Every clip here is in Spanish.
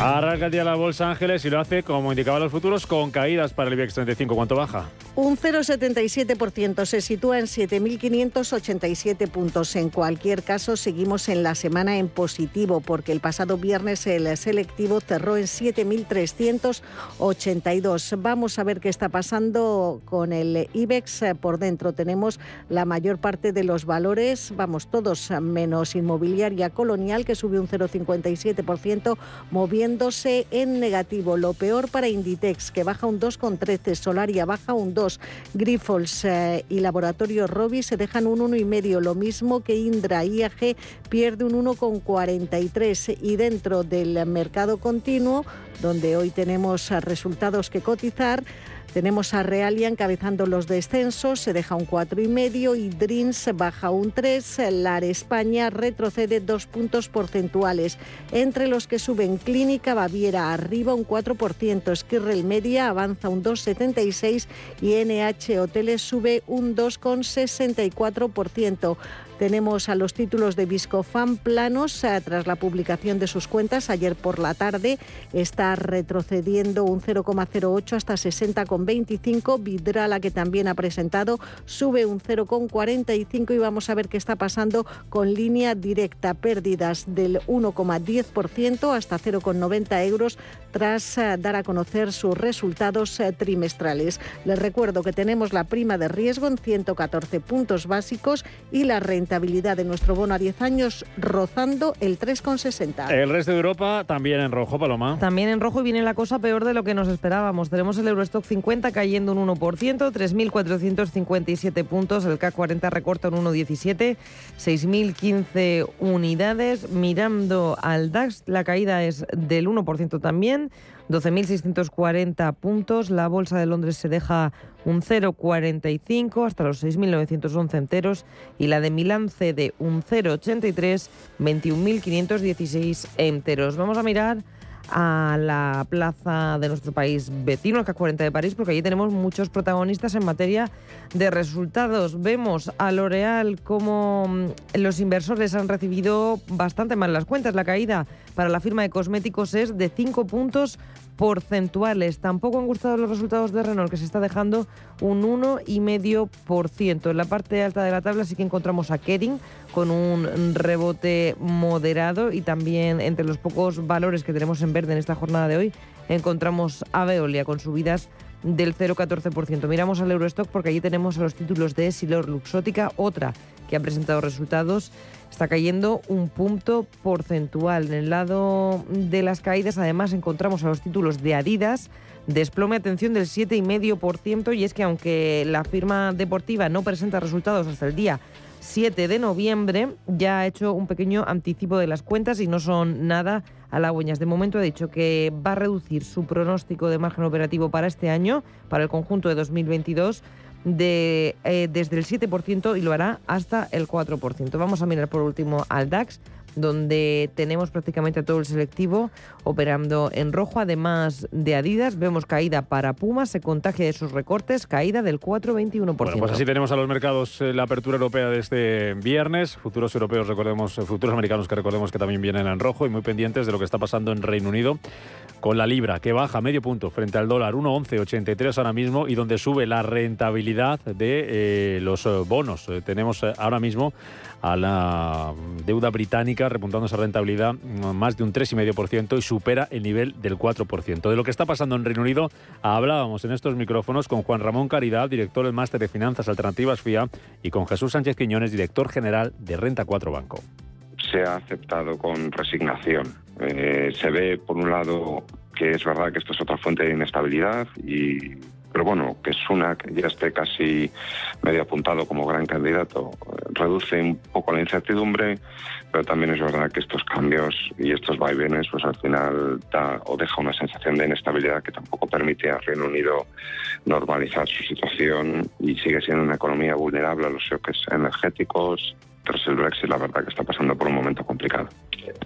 Arranca el día la Bolsa Ángeles y lo hace, como indicaban los futuros, con caídas para el IBEX 35. ¿Cuánto baja? Un 0,77% se sitúa en 7.587 puntos. En cualquier caso, seguimos en la semana en positivo porque el pasado viernes el selectivo cerró en 7.382. Vamos a ver qué está pasando con el IBEX por dentro. Tenemos la mayor parte de los valores, vamos todos menos inmobiliaria colonial que sube un 0,57% moviendo en negativo. Lo peor para Inditex, que baja un 2,13, Solaria baja un 2, Grifols eh, y Laboratorio Robi se dejan un 1,5, lo mismo que Indra. IAG pierde un 1,43 y dentro del mercado continuo, donde hoy tenemos resultados que cotizar, tenemos a Realia encabezando los descensos, se deja un 4,5 y Dreams baja un 3. LAR España retrocede dos puntos porcentuales. Entre los que suben Clínica Baviera arriba un 4%, Skirrel Media avanza un 2,76 y NH Hoteles sube un 2,64%. Tenemos a los títulos de Viscofan planos eh, tras la publicación de sus cuentas ayer por la tarde. Está retrocediendo un 0,08 hasta 60,25. Vidrala, que también ha presentado, sube un 0,45 y vamos a ver qué está pasando con línea directa. Pérdidas del 1,10% hasta 0,90 euros tras eh, dar a conocer sus resultados eh, trimestrales. Les recuerdo que tenemos la prima de riesgo en 114 puntos básicos y la renta rentabilidad de nuestro bono a 10 años rozando el 3,60. El resto de Europa también en rojo, Paloma. También en rojo y viene la cosa peor de lo que nos esperábamos. Tenemos el Eurostock 50 cayendo un 1%, 3.457 puntos, el CAC 40 recorta un 1,17, 6.015 unidades. Mirando al DAX, la caída es del 1% también. 12.640 puntos. La Bolsa de Londres se deja un 0,45 hasta los 6.911 enteros y la de Milán cede un 0,83, 21.516 enteros. Vamos a mirar a la plaza de nuestro país vecino, el CAC 40 de París, porque allí tenemos muchos protagonistas en materia de resultados. Vemos a L'Oreal como mm, los inversores han recibido bastante mal las cuentas. La caída para la firma de cosméticos es de 5 puntos porcentuales. Tampoco han gustado los resultados de Renault, que se está dejando un 1,5%. En la parte alta de la tabla sí que encontramos a Kering con un rebote moderado y también entre los pocos valores que tenemos en verde en esta jornada de hoy encontramos a Veolia con subidas del 0,14%. Miramos al Eurostock porque allí tenemos a los títulos de Esilor Luxótica, otra que ha presentado resultados está cayendo un punto porcentual. En el lado de las caídas, además, encontramos a los títulos de Adidas, desplome, atención, del 7,5%, y es que aunque la firma deportiva no presenta resultados hasta el día 7 de noviembre, ya ha hecho un pequeño anticipo de las cuentas y no son nada halagüeñas. De momento ha dicho que va a reducir su pronóstico de margen operativo para este año, para el conjunto de 2022 de, eh, desde el 7% y lo hará hasta el 4%. Vamos a mirar por último al DAX donde tenemos prácticamente a todo el selectivo operando en rojo, además de Adidas. Vemos caída para Puma, se contagia de sus recortes, caída del 4,21%. Bueno, pues así tenemos a los mercados, eh, la apertura europea de este viernes, futuros europeos, recordemos, eh, futuros americanos que recordemos que también vienen en rojo y muy pendientes de lo que está pasando en Reino Unido con la libra, que baja medio punto frente al dólar, 1,1183 ahora mismo, y donde sube la rentabilidad de eh, los bonos. tenemos ahora mismo a la deuda británica, repuntando esa rentabilidad más de un 3,5% y supera el nivel del 4%. De lo que está pasando en Reino Unido hablábamos en estos micrófonos con Juan Ramón Caridad, director del Máster de Finanzas Alternativas FIA, y con Jesús Sánchez Quiñones, director general de Renta 4 Banco. Se ha aceptado con resignación. Eh, se ve, por un lado, que es verdad que esto es otra fuente de inestabilidad y pero bueno, que Sunak ya esté casi medio apuntado como gran candidato reduce un poco la incertidumbre, pero también es verdad que estos cambios y estos vaivenes, pues al final da o deja una sensación de inestabilidad que tampoco permite al Reino Unido normalizar su situación y sigue siendo una economía vulnerable a los choques energéticos, tras el Brexit, la verdad que está pasando por un momento complicado.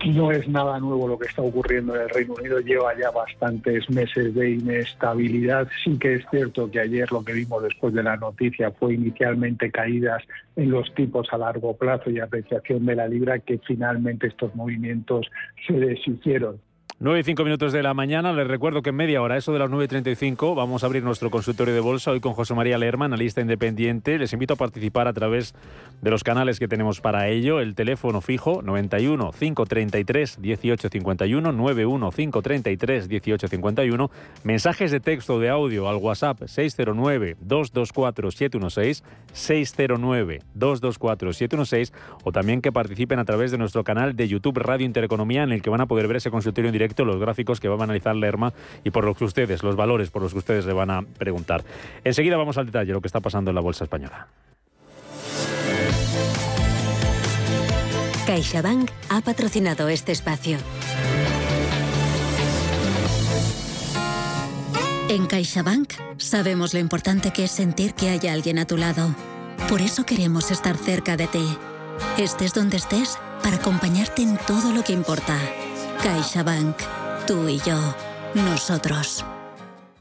No es nada nuevo lo que está ocurriendo en el Reino Unido, lleva ya bastantes meses de inestabilidad. Sí que es cierto que ayer lo que vimos después de la noticia fue inicialmente caídas en los tipos a largo plazo y apreciación de la libra, que finalmente estos movimientos se deshicieron. 9 y 5 minutos de la mañana. Les recuerdo que en media hora, eso de las 9.35, vamos a abrir nuestro consultorio de bolsa hoy con José María Lerma, analista independiente. Les invito a participar a través de los canales que tenemos para ello. El teléfono fijo 91 533 1851, 91 533 1851. Mensajes de texto de audio al WhatsApp 609 224 716, 609 224 716 o también que participen a través de nuestro canal de YouTube Radio Intereconomía en el que van a poder ver ese consultorio en directo los gráficos que va a analizar Lerma y por los que ustedes, los valores por los que ustedes le van a preguntar. Enseguida vamos al detalle, lo que está pasando en la bolsa española. CaixaBank ha patrocinado este espacio. En CaixaBank sabemos lo importante que es sentir que haya alguien a tu lado. Por eso queremos estar cerca de ti. Estés donde estés para acompañarte en todo lo que importa. CaixaBank. Tú y yo. Nosotros.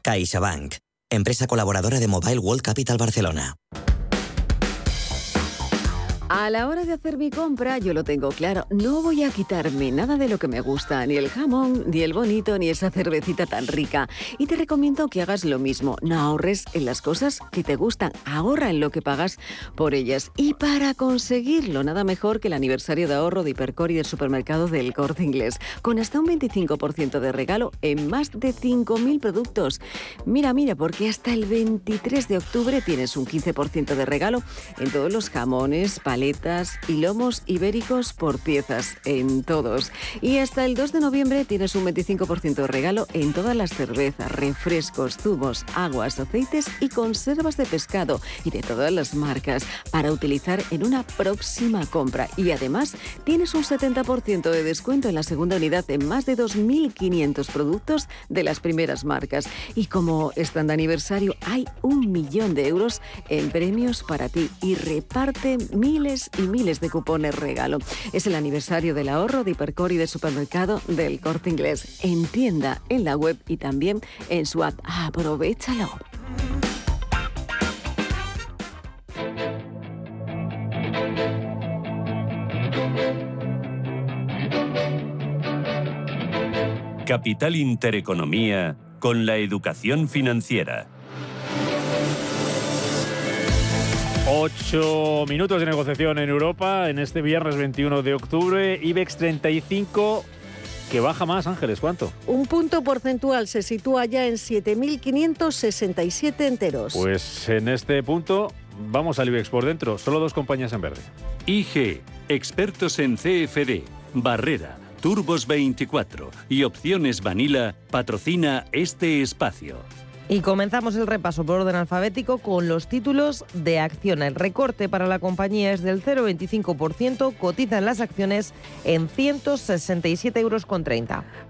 CaixaBank. Empresa colaboradora de Mobile World Capital Barcelona. A la hora de hacer mi compra, yo lo tengo claro. No voy a quitarme nada de lo que me gusta, ni el jamón, ni el bonito, ni esa cervecita tan rica. Y te recomiendo que hagas lo mismo. No ahorres en las cosas que te gustan. Ahorra en lo que pagas por ellas. Y para conseguirlo, nada mejor que el aniversario de ahorro de Hipercor y del supermercado del Corte Inglés. Con hasta un 25% de regalo en más de 5.000 productos. Mira, mira, porque hasta el 23 de octubre tienes un 15% de regalo en todos los jamones, paletas y lomos ibéricos por piezas en todos. Y hasta el 2 de noviembre tienes un 25% de regalo en todas las cervezas, refrescos, zumos, aguas, aceites y conservas de pescado y de todas las marcas para utilizar en una próxima compra. Y además tienes un 70% de descuento en la segunda unidad en más de 2.500 productos de las primeras marcas. Y como están de aniversario, hay un millón de euros en premios para ti y reparte y miles de cupones regalo. Es el aniversario del ahorro de Hipercor y de supermercado del Corte Inglés. En tienda, en la web y también en su app. Aprovechalo. Capital Intereconomía con la educación financiera. Ocho minutos de negociación en Europa en este viernes 21 de octubre. IBEX 35 que baja más, Ángeles, ¿cuánto? Un punto porcentual se sitúa ya en 7.567 enteros. Pues en este punto vamos al IBEX por dentro, solo dos compañías en verde. IG, expertos en CFD, Barrera, Turbos 24 y Opciones Vanilla patrocina este espacio. Y comenzamos el repaso por orden alfabético con los títulos de acción. El recorte para la compañía es del 0,25%, cotizan las acciones en 167,30 euros.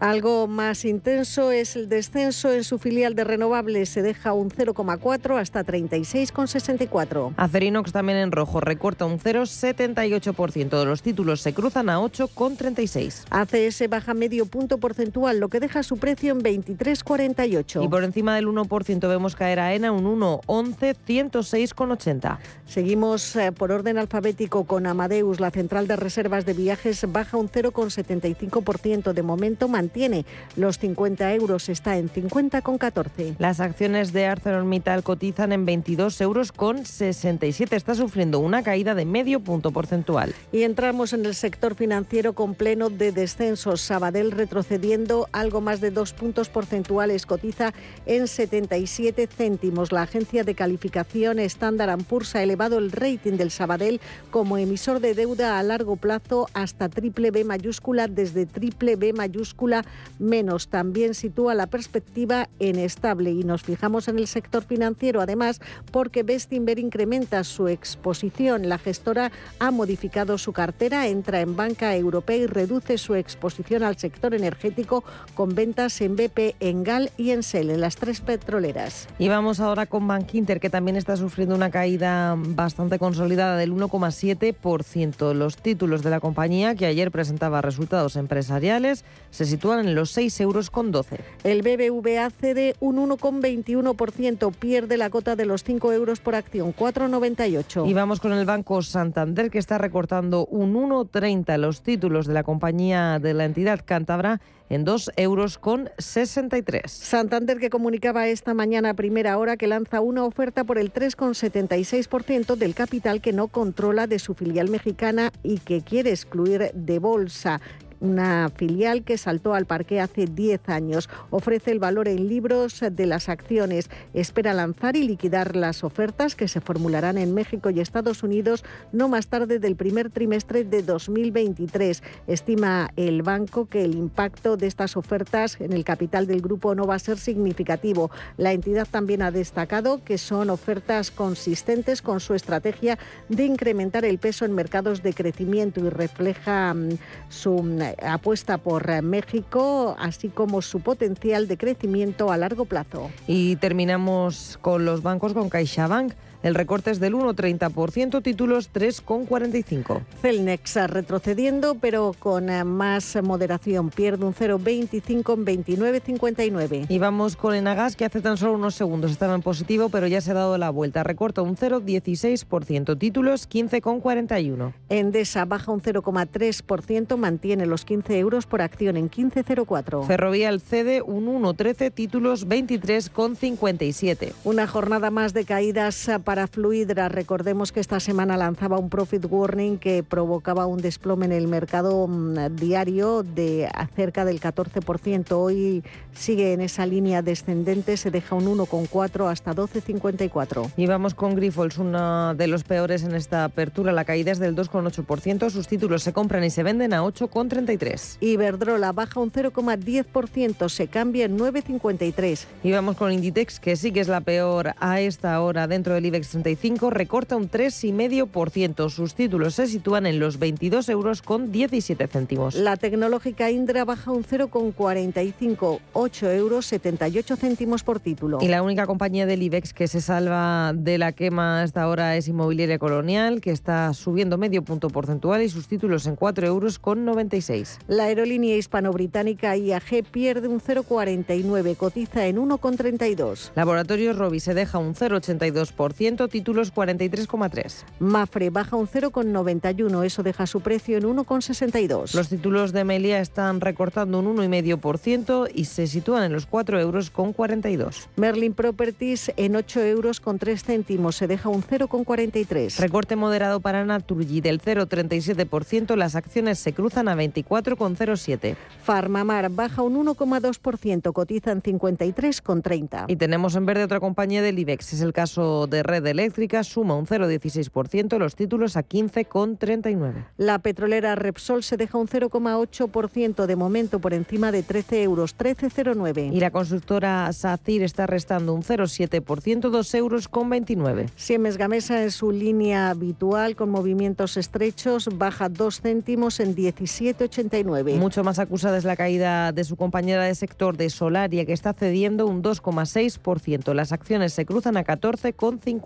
Algo más intenso es el descenso en su filial de renovables, se deja un 0,4 hasta 36,64. Acerinox también en rojo, recorta un 0,78%. De los títulos se cruzan a 8,36. ACS baja medio punto porcentual, lo que deja su precio en 23,48. Y por encima del 1 vemos caer a ENA un 1,11, 106,80. Seguimos eh, por orden alfabético con Amadeus. La central de reservas de viajes baja un 0,75%. De momento mantiene los 50 euros, está en 50,14. Las acciones de ArcelorMittal cotizan en 22 euros con 67. Está sufriendo una caída de medio punto porcentual. Y entramos en el sector financiero con pleno de descensos. Sabadell retrocediendo algo más de dos puntos porcentuales. Cotiza en 70 77 céntimos. La agencia de calificación Standard Poor's ha elevado el rating del Sabadell como emisor de deuda a largo plazo hasta triple B mayúscula desde triple B mayúscula menos. También sitúa la perspectiva en estable y nos fijamos en el sector financiero además porque Bestinver incrementa su exposición. La gestora ha modificado su cartera, entra en banca europea y reduce su exposición al sector energético con ventas en BP, en GAL y en SEL, en las tres petroleras. Y vamos ahora con Bank Inter, que también está sufriendo una caída bastante consolidada del 1,7%. Los títulos de la compañía, que ayer presentaba resultados empresariales, se sitúan en los 6 euros con 12. El BBVA cede un 1,21%, pierde la cota de los 5 euros por acción, 4,98. Y vamos con el Banco Santander, que está recortando un 1,30 los títulos de la compañía de la entidad cántabra en 2 euros con 63. Santander que comunicaba esta mañana a primera hora que lanza una oferta por el 3,76% del capital que no controla de su filial mexicana y que quiere excluir de bolsa una filial que saltó al parque hace 10 años. Ofrece el valor en libros de las acciones. Espera lanzar y liquidar las ofertas que se formularán en México y Estados Unidos no más tarde del primer trimestre de 2023. Estima el banco que el impacto de estas ofertas en el capital del grupo no va a ser significativo. La entidad también ha destacado que son ofertas consistentes con su estrategia de incrementar el peso en mercados de crecimiento y refleja mm, su mm, apuesta por eh, México, así como su potencial de crecimiento a largo plazo. Y terminamos con los bancos, con CaixaBank. El recorte es del 1,30%, títulos 3,45. Celnex retrocediendo, pero con eh, más moderación. Pierde un 0,25 en 29,59. Y vamos con Enagas, que hace tan solo unos segundos estaba en positivo, pero ya se ha dado la vuelta. Recorta un 0,16%, títulos 15,41. Endesa baja un 0,3%, mantiene los 15 euros por acción en 15,04. Ferrovial cede un 1,13, títulos 23,57. Una jornada más de caídas para para Fluidra. Recordemos que esta semana lanzaba un profit warning que provocaba un desplome en el mercado mm, diario de cerca del 14%. Hoy sigue en esa línea descendente, se deja un 1,4 hasta 12,54. Y vamos con Grifols, uno de los peores en esta apertura. La caída es del 2,8%. Sus títulos se compran y se venden a 8,33. Iberdrola baja un 0,10%, se cambia en 9,53. Y vamos con Inditex, que sí que es la peor a esta hora dentro del IBEX 65 recorta un 3,5%. Sus títulos se sitúan en los 22 euros con 17 céntimos. La tecnológica Indra baja un 0,45, 8 euros 78 céntimos por título. Y la única compañía del IBEX que se salva de la quema hasta ahora es Inmobiliaria Colonial, que está subiendo medio punto porcentual y sus títulos en 4 euros con 96. La aerolínea hispano-británica IAG pierde un 0,49, cotiza en 1,32. Laboratorios Robi se deja un 0,82% títulos 43,3. Mafre baja un 0,91, eso deja su precio en 1,62. Los títulos de Melia están recortando un 1,5% y se sitúan en los 4 euros con 42. Merlin Properties en 8 euros con 3 céntimos, se deja un 0,43. Recorte moderado para Naturgy del 0,37%, las acciones se cruzan a 24,07. Farmamar baja un 1,2%, cotiza en 53,30. Y tenemos en verde otra compañía del IBEX, es el caso de Red eléctrica suma un 0,16%, los títulos a 15,39. La petrolera Repsol se deja un 0,8% de momento por encima de 13 euros, 13,09. Y la constructora SACIR está restando un 0,7%, 2 euros con 29. Siemens Gamesa en su línea habitual con movimientos estrechos baja 2 céntimos en 17,89. Mucho más acusada es la caída de su compañera de sector de Solaria que está cediendo un 2,6%. Las acciones se cruzan a 14,50.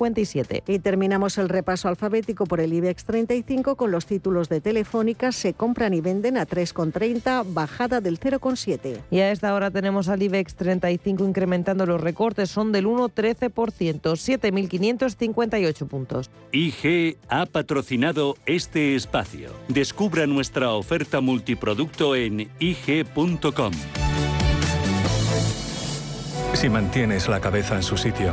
Y terminamos el repaso alfabético por el IBEX 35 con los títulos de Telefónica se compran y venden a 3,30, bajada del 0,7. Y a esta hora tenemos al IBEX 35 incrementando los recortes, son del 1,13%, 7.558 puntos. IG ha patrocinado este espacio. Descubra nuestra oferta multiproducto en IG.com. Si mantienes la cabeza en su sitio,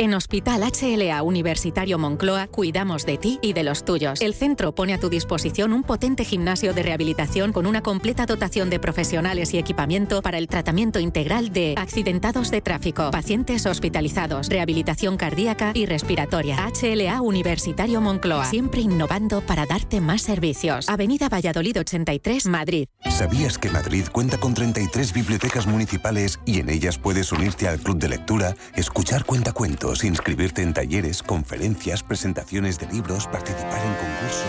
En Hospital HLA Universitario Moncloa cuidamos de ti y de los tuyos. El centro pone a tu disposición un potente gimnasio de rehabilitación con una completa dotación de profesionales y equipamiento para el tratamiento integral de accidentados de tráfico, pacientes hospitalizados, rehabilitación cardíaca y respiratoria. HLA Universitario Moncloa, siempre innovando para darte más servicios. Avenida Valladolid 83, Madrid. ¿Sabías que Madrid cuenta con 33 bibliotecas municipales y en ellas puedes unirte al club de lectura, escuchar cuentacuentos? Inscribirte en talleres, conferencias, presentaciones de libros, participar en concursos.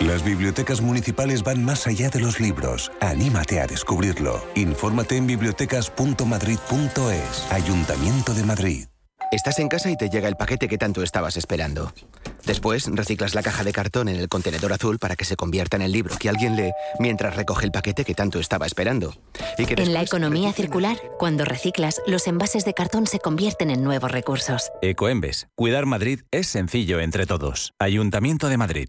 Las bibliotecas municipales van más allá de los libros. Anímate a descubrirlo. Infórmate en bibliotecas.madrid.es. Ayuntamiento de Madrid. Estás en casa y te llega el paquete que tanto estabas esperando. Después reciclas la caja de cartón en el contenedor azul para que se convierta en el libro que alguien lee mientras recoge el paquete que tanto estaba esperando. en la economía circular, cuando reciclas, los envases de cartón se convierten en nuevos recursos. Ecoembes. Cuidar Madrid es sencillo entre todos. Ayuntamiento de Madrid.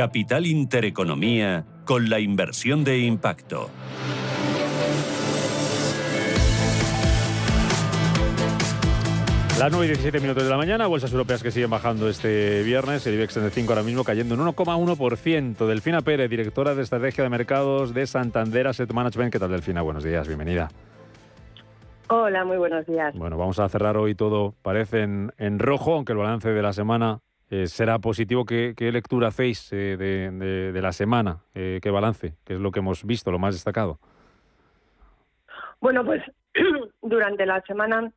Capital Intereconomía con la inversión de impacto. Las 9 y 17 minutos de la mañana, bolsas europeas que siguen bajando este viernes, el IBEX 35 ahora mismo cayendo en 1,1%. Delfina Pérez, directora de Estrategia de Mercados de Santander Asset Management. ¿Qué tal, Delfina? Buenos días, bienvenida. Hola, muy buenos días. Bueno, vamos a cerrar hoy todo, parece en, en rojo, aunque el balance de la semana eh, será positivo. ¿Qué, lectura hacéis eh, de, la semana? Eh, ¿Qué balance? ¿Qué es lo que hemos visto, lo más destacado? Bueno, pues durante la semana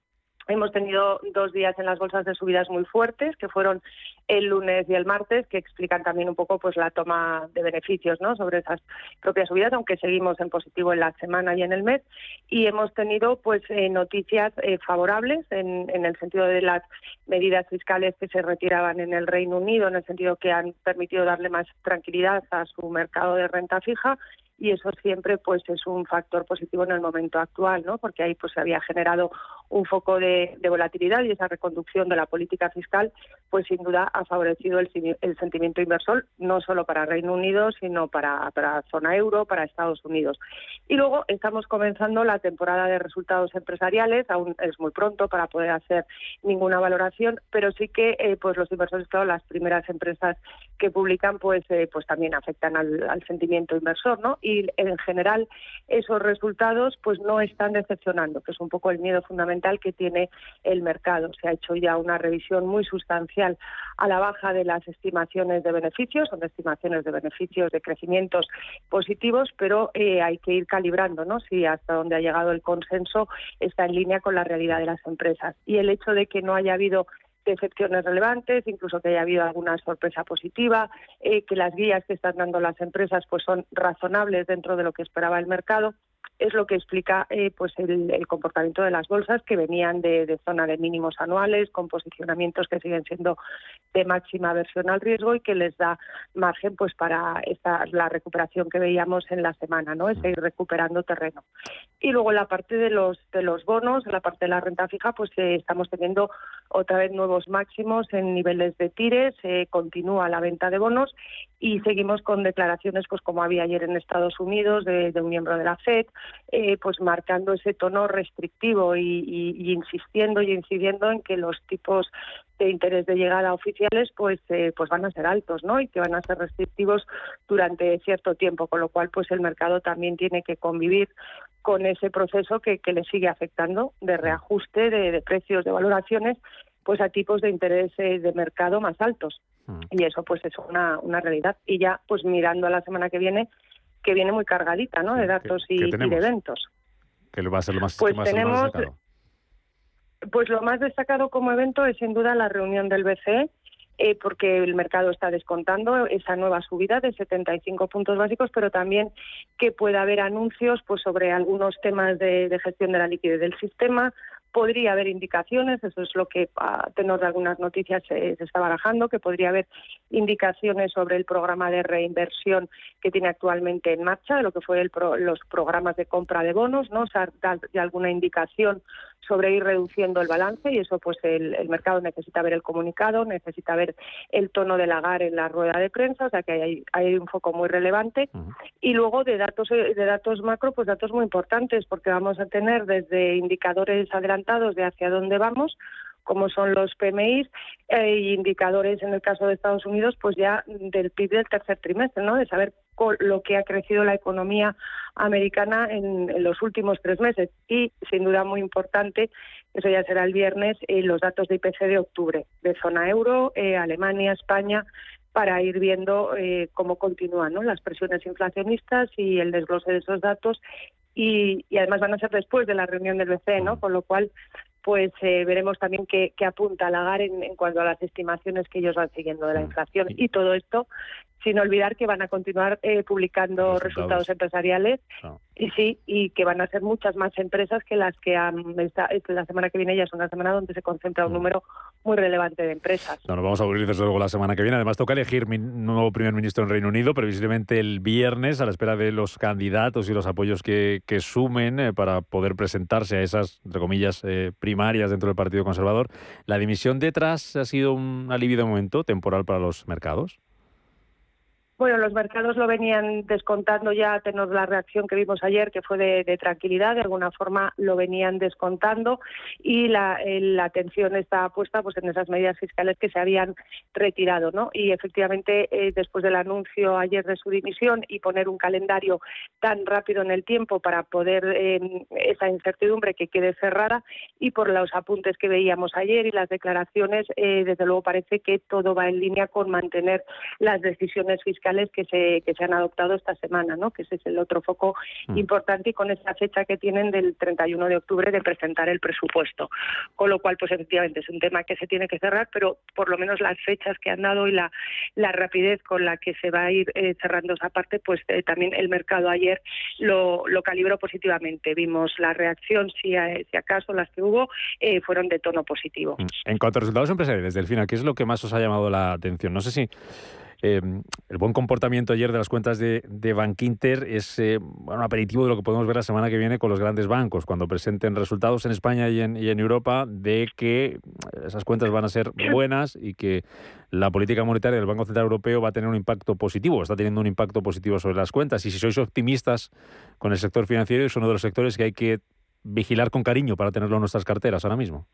Hemos tenido dos días en las bolsas de subidas muy fuertes, que fueron el lunes y el martes, que explican también un poco pues la toma de beneficios ¿no? sobre esas propias subidas, aunque seguimos en positivo en la semana y en el mes. Y hemos tenido pues eh, noticias eh, favorables en, en el sentido de las medidas fiscales que se retiraban en el Reino Unido, en el sentido que han permitido darle más tranquilidad a su mercado de renta fija y eso siempre pues es un factor positivo en el momento actual, ¿no? Porque ahí pues se había generado un foco de, volatilidad y esa reconducción de la política fiscal, pues sin duda ha favorecido el, sentimiento inversor no solo para Reino Unido, sino para, para zona euro, para Estados Unidos. Y luego estamos comenzando la temporada de resultados empresariales, aún es muy pronto para poder hacer ninguna valoración, pero sí que eh, pues los inversores, claro, las primeras empresas que publican, pues eh, pues también afectan al, al sentimiento inversor, ¿no? y en general esos resultados pues no están decepcionando, que es un poco el miedo fundamental que tiene el mercado. Se ha hecho ya una revisión muy sustancial a la baja de las estimaciones de beneficios, son estimaciones de beneficios de crecimientos positivos, pero eh, hay que ir calibrando, ¿no? Si hasta donde ha llegado el consenso está en línea con la realidad de las empresas. Y el hecho de que no haya habido decepciones relevantes, incluso que haya habido alguna sorpresa positiva, eh, que las guías que están dando las empresas pues son razonables dentro de lo que esperaba el mercado es lo que explica eh, pues el, comportamiento de las bolsas que venían de, zona de mínimos anuales, con posicionamientos que siguen siendo de máxima aversión al riesgo y que les da margen pues para esta, la recuperación que veíamos en la semana, ¿no? Es ir recuperando terreno. Y luego la parte de los de los bonos, la parte de la renta fija, pues eh, estamos teniendo otra vez nuevos máximos en niveles de tires, eh, continúa la venta de bonos y seguimos con declaraciones pues como había ayer en Estados Unidos de, un miembro de la Fed eh, pues marcando ese tono restrictivo y, insistiendo y incidiendo en que los tipos de interés de llegada oficiales pues eh, pues van a ser altos no y que van a ser restrictivos durante cierto tiempo con lo cual pues el mercado también tiene que convivir con ese proceso que, le sigue afectando de reajuste de, precios de valoraciones pues a tipos de interés eh, de mercado más altos. Y eso pues es una, una realidad. Y ya pues mirando a la semana que viene, que viene muy cargadita ¿no? de datos y, de eventos. ¿Qué va a ser lo más, pues tenemos, Pues lo más destacado como evento es sin duda la reunión del BCE, eh, porque el mercado está descontando esa nueva subida de 75 puntos básicos, pero también que pueda haber anuncios pues sobre algunos temas de, de gestión de la liquidez del sistema, podría haber indicaciones, eso es lo que a tenor de algunas noticias se, está barajando, que podría haber indicaciones sobre el programa de reinversión que tiene actualmente en marcha, de lo que fue los programas de compra de bonos, ¿no? O sea, dar alguna indicación sobre ir reduciendo el balance y eso pues el, mercado necesita ver el comunicado, necesita ver el tono del agar en la rueda de prensa, o sea que hay, hay un foco muy relevante. Y luego de datos de datos macro, pues datos muy importantes, porque vamos a tener desde indicadores adelantados de hacia dónde vamos, como son los PMI e indicadores en el caso de Estados Unidos, pues ya del PIB del tercer trimestre, ¿no? De saber lo que ha crecido la economía americana en, los últimos tres meses. Y, sin duda muy importante, eso ya será el viernes, eh, los datos de IPC de octubre, de zona euro, eh, Alemania, España, para ir viendo eh, cómo continúan las presiones inflacionistas y el desglose de esos datos. Y, y, además van a ser después de la reunión del BCE, ¿no? Con lo cual, pues eh, veremos también qué, apunta Lagar en, en, cuanto a las estimaciones que ellos van siguiendo de la mm. inflación. Y todo esto sin olvidar que van a continuar eh, publicando resultados, empresariales y sí, y que van a ser muchas más empresas que las que han, esta, la semana que viene ya es una semana donde se concentra un mm. número muy relevante de empresas. No, nos vamos a abrir desde luego la semana que viene. Además toca elegir mi nuevo primer ministro en Reino Unido, previsiblemente el viernes, a la espera de los candidatos y los apoyos que, que sumen eh, para poder presentarse a esas, entre comillas, eh, primarias dentro del Partido Conservador. ¿La dimisión detrás ha sido un alivio de momento temporal para los mercados? Bueno, los mercados lo venían descontando ya, tenemos la reacción que vimos ayer, que fue de, tranquilidad, de alguna forma lo venían descontando y la, atención está puesta pues en esas medidas fiscales que se habían retirado, ¿no? Y efectivamente, eh, después del anuncio ayer de su dimisión y poner un calendario tan rápido en el tiempo para poder em, esa incertidumbre que quede cerrada y por los apuntes que veíamos ayer y las declaraciones, eh, desde luego parece que todo va en línea con mantener las decisiones fiscales que se, que se han adoptado esta semana, ¿no? que ese es el otro foco mm. importante y con esa fecha que tienen del 31 de octubre de presentar el presupuesto. Con lo cual, pues efectivamente es un tema que se tiene que cerrar, pero por lo menos las fechas que han dado y la, la rapidez con la que se va a ir eh, cerrando esa parte, pues eh, también el mercado ayer lo, lo calibró positivamente. Vimos la reacción, si, si acaso las que hubo, eh, fueron de tono positivo. Mm. En cuanto a resultados empresariales, Delfina, ¿qué es lo que más os ha llamado la atención? No sé si Em, el buen comportamiento ayer de las cuentas de, de Bankinter es eh, un aperitivo de lo que podemos ver la semana que viene con los grandes bancos, cuando presenten resultados en España y en, y en Europa de que esas cuentas van a ser buenas y que la política monetaria del Banco Central Europeo va a tener un impacto positivo, está teniendo un impacto positivo sobre las cuentas. Y si sois optimistas con el sector financiero, es uno de los sectores que hay que vigilar con cariño para tenerlo en nuestras carteras ahora mismo.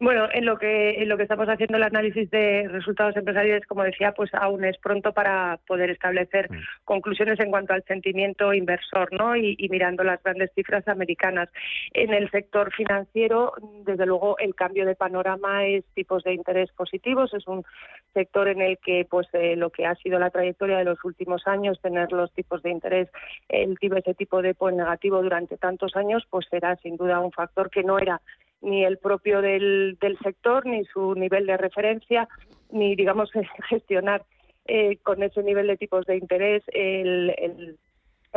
Bueno, en lo que en lo que estamos haciendo el análisis de resultados empresariales, como decía, pues aún es pronto para poder establecer mm. conclusiones en cuanto al sentimiento inversor, ¿no? Y, mirando las grandes cifras americanas. En el sector financiero, desde luego, el cambio de panorama es tipos de interés positivos. Es un sector en el que, pues, eh, lo que ha sido la trayectoria de los últimos años, tener los tipos de interés, el tipo ese tipo de pues, negativo durante tantos años, pues será sin duda un factor que no era ni el propio del, del sector, ni su nivel de referencia, ni, digamos, gestionar eh, con ese nivel de tipos de interés el, el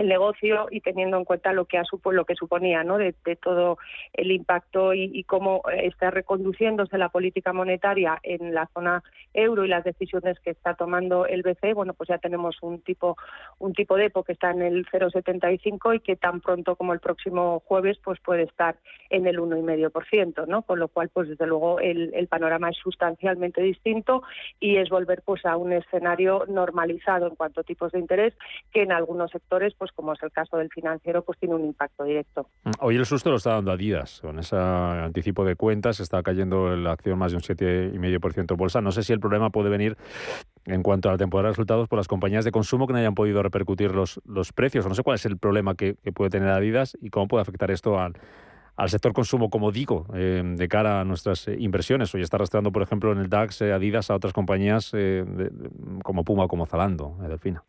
negocio y teniendo en cuenta lo que ha lo que suponía ¿no? de, todo el impacto y, cómo está reconduciéndose la política monetaria en la zona euro y las decisiones que está tomando el BCE bueno pues ya tenemos un tipo un tipo de EPO que está en el 0,75 y que tan pronto como el próximo jueves pues puede estar en el 1,5%, ¿no? Con lo cual pues desde luego el, el panorama es sustancialmente distinto y es volver pues a un escenario normalizado en cuanto a tipos de interés que en algunos sectores pues como es el caso del financiero pues tiene un impacto directo. Mm, hoy el susto lo está dando Adidas con ese anticipo de cuentas está cayendo la acción más de un 7,5% en bolsa. No sé si el problema puede venir en cuanto a la temporada de resultados por las compañías de consumo que no hayan podido repercutir los, los precios. No sé cuál es el problema que, puede tener Adidas y cómo puede afectar esto al, al sector consumo, como digo, eh, de cara a nuestras eh, inversiones. Hoy está arrastrando, por ejemplo, en el DAX eh, Adidas a otras compañías como Puma como Zalando, Delfina.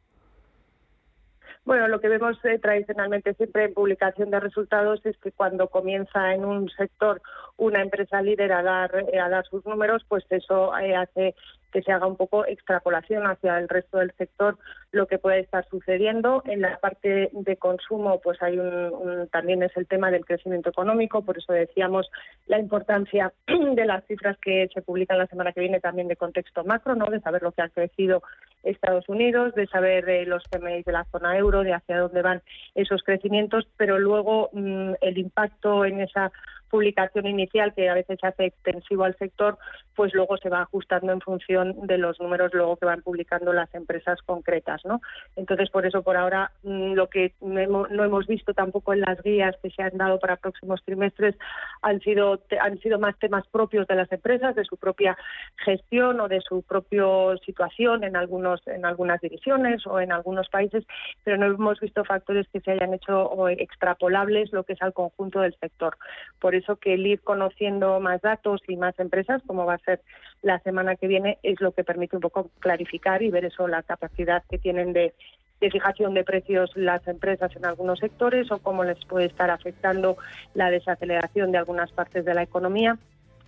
Bueno, lo que vemos tradicionalmente siempre en publicación de resultados es que cuando comienza en un sector una empresa líder a dar, a dar sus números, pues eso hace que se haga un poco extrapolación hacia el resto del sector lo que puede estar sucediendo. En la parte de consumo, pues hay un, también es el tema del crecimiento económico, por eso decíamos la importancia de las cifras que se publican la semana que viene también de contexto macro, ¿no? de saber lo que ha crecido Estados Unidos, de saber de los PMI de la zona euro, de hacia dónde van esos crecimientos, pero luego mm, el impacto en esa publicación inicial que a veces se hace extensivo al sector, pues luego se va ajustando en función de los números luego que van publicando las empresas concretas, ¿no? Entonces, por eso por ahora mm, lo que no hemos visto tampoco en las guías que se han dado para próximos trimestres han sido han sido más temas propios de las empresas, de su propia gestión o de su propia situación en algunos en algunas divisiones o en algunos países, pero no hemos visto factores que se hayan hecho extrapolables lo que es al conjunto del sector. Por eso que el ir conociendo más datos y más empresas, como va a ser la semana que viene, es lo que permite un poco clarificar y ver eso, la capacidad que tienen de, fijación de precios las empresas en algunos sectores o cómo les puede estar afectando la desaceleración de algunas partes de la economía.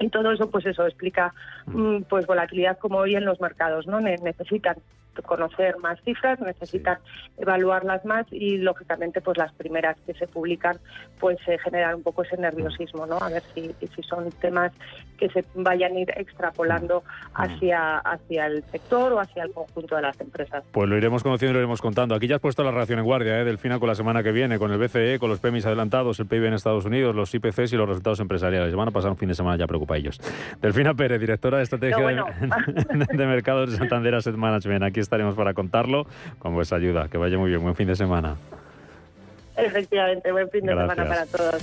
Y todo eso, pues eso explica mm, pues volatilidad como hoy en los mercados, ¿no? Necesitan conocer más cifras, necesitan evaluarlas más y lógicamente pues las primeras que se publican pues se generan un poco ese nerviosismo, ¿no? A ver si, si son temas que se vayan a ir extrapolando hacia, hacia el sector o hacia el conjunto de las empresas. Pues lo iremos conociendo y lo iremos contando. Aquí ya has puesto la reacción en guardia ¿eh? del final con la semana que viene, con el BCE, con los PMIs adelantados, el PIB en Estados Unidos, los IPCs y los resultados empresariales. Van a pasar un fin de semana ya ellos. Delfina Pérez, directora de Estrategia de, de, Mercados de Santander Asset Management. Aquí estaremos para contarlo con vuestra ayuda. Que vaya muy bien. Buen fin de semana. Efectivamente, buen fin de semana para todos.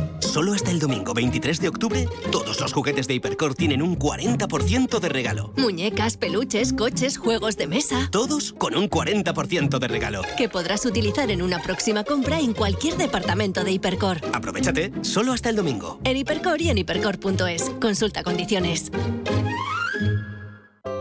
Solo hasta el domingo 23 de octubre, todos los juguetes de Hipercor tienen un 40% de regalo. Muñecas, peluches, coches, juegos de mesa. Todos con un 40% de regalo. Que podrás utilizar en una próxima compra en cualquier departamento de Hipercor. Aprovechate, solo hasta el domingo. En Hipercor y en hipercor.es. Consulta condiciones.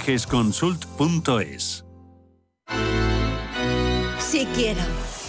gesconsult.es. Si quiero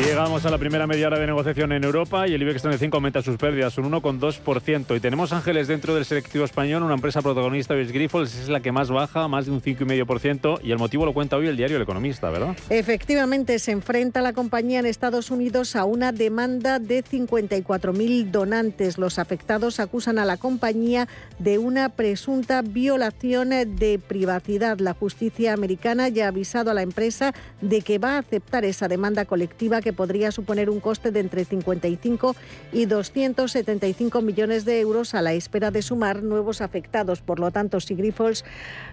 Llegamos a la primera media hora de negociación en Europa y el IBEX 35 aumenta sus pérdidas un 1,2%. Y tenemos Ángeles dentro del selectivo español, una empresa protagonista, de Grifols, es la que más baja, más de un 5,5%. Y el motivo lo cuenta hoy el diario El Economista, ¿verdad? Efectivamente, se enfrenta la compañía en Estados Unidos a una demanda de 54.000 donantes. Los afectados acusan a la compañía de una presunta violación de privacidad. La justicia americana ya ha avisado a la empresa de que va a aceptar esa demanda colectiva que podría suponer un coste de entre 55 y 275 millones de euros a la espera de sumar nuevos afectados. Por lo tanto, si Grifols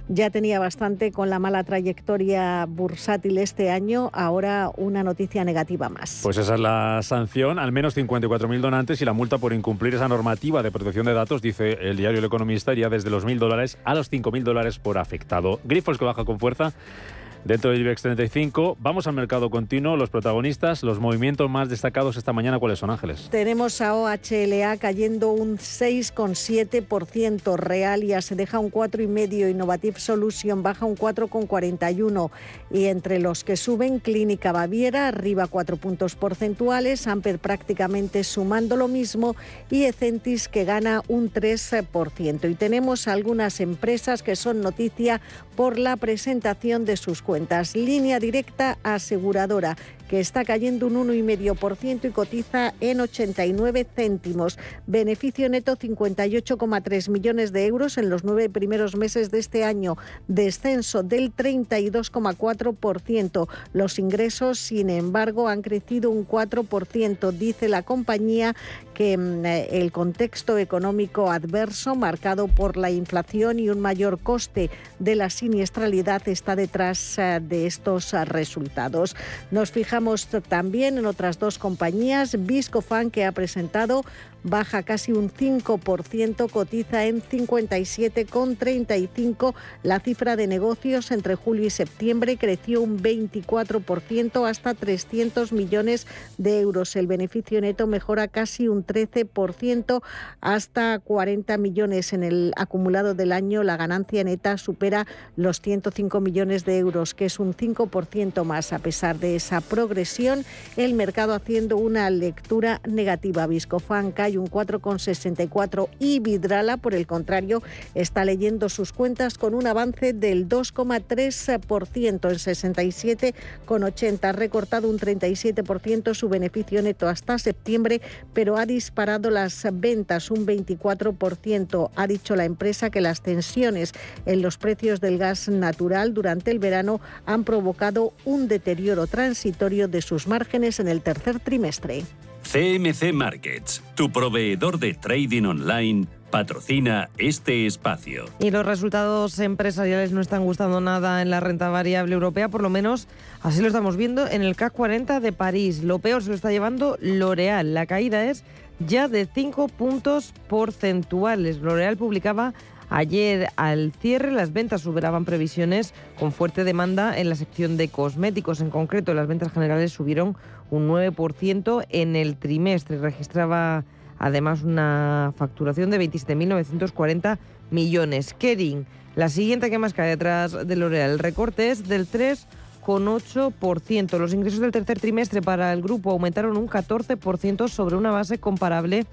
ya tenía bastante con la mala trayectoria bursátil este año, ahora una noticia negativa más. Pues esa es la sanción, al menos 54.000 donantes y la multa por incumplir esa normativa de protección de datos, dice el diario El Economista, iría desde los 1.000 dólares a los 5.000 dólares por afectado. Grifols que baja con fuerza Dentro del IBEX 35, vamos al mercado continuo. Los protagonistas, los movimientos más destacados esta mañana, ¿cuáles son, Ángeles? Tenemos a OHLA cayendo un 6,7%, Realia se deja un 4,5%, Innovative Solution baja un 4,41%. Y entre los que suben, Clínica Baviera arriba 4 puntos porcentuales, Amper prácticamente sumando lo mismo y Ecentis que gana un 3%. Y tenemos algunas empresas que son noticia por la presentación de sus cuentas. Línea directa aseguradora que está cayendo un 1,5% y cotiza en 89 céntimos. Beneficio neto 58,3 millones de euros en los nueve primeros meses de este año, descenso del 32,4%. Los ingresos, sin embargo, han crecido un 4%. Dice la compañía que mm, el contexto económico adverso, marcado por la inflación y un mayor coste de la siniestralidad, está detrás eh, de estos eh, resultados. Nos fijamos también en otras dos compañías, Viscofan, que ha presentado baja casi un 5%, cotiza en 57,35. La cifra de negocios entre julio y septiembre creció un 24% hasta 300 millones de euros. El beneficio neto mejora casi un 13% hasta 40 millones en el acumulado del año. La ganancia neta supera los 105 millones de euros, que es un 5% más. A pesar de esa progresión, el mercado haciendo una lectura negativa. Viscofan cae un 4,64 y Vidrala, por el contrario, está leyendo sus cuentas con un avance del 2,3% en 67,80. Ha recortado un 37% su beneficio neto hasta septiembre, pero ha disparado las ventas un 24%. Ha dicho la empresa que las tensiones en los precios del gas natural durante el verano han provocado un deterioro transitorio de sus márgenes en el tercer trimestre. CMC Markets, tu proveedor de trading online, patrocina este espacio. Y los resultados empresariales no están gustando nada en la renta variable europea, por lo menos así lo estamos viendo en el CAC 40 de París. Lo peor se lo está llevando L'Oreal. La caída es ya de 5 puntos porcentuales. L'Oreal publicaba Ayer al cierre las ventas superaban previsiones con fuerte demanda en la sección de cosméticos. En concreto, las ventas generales subieron un 9% en el trimestre. Registraba además una facturación de 27.940 millones. Kering, la siguiente que más cae detrás de L'Oreal, el recorte es del 3 7,8%. Los ingresos del tercer trimestre para el grupo aumentaron un 14% sobre una base comparable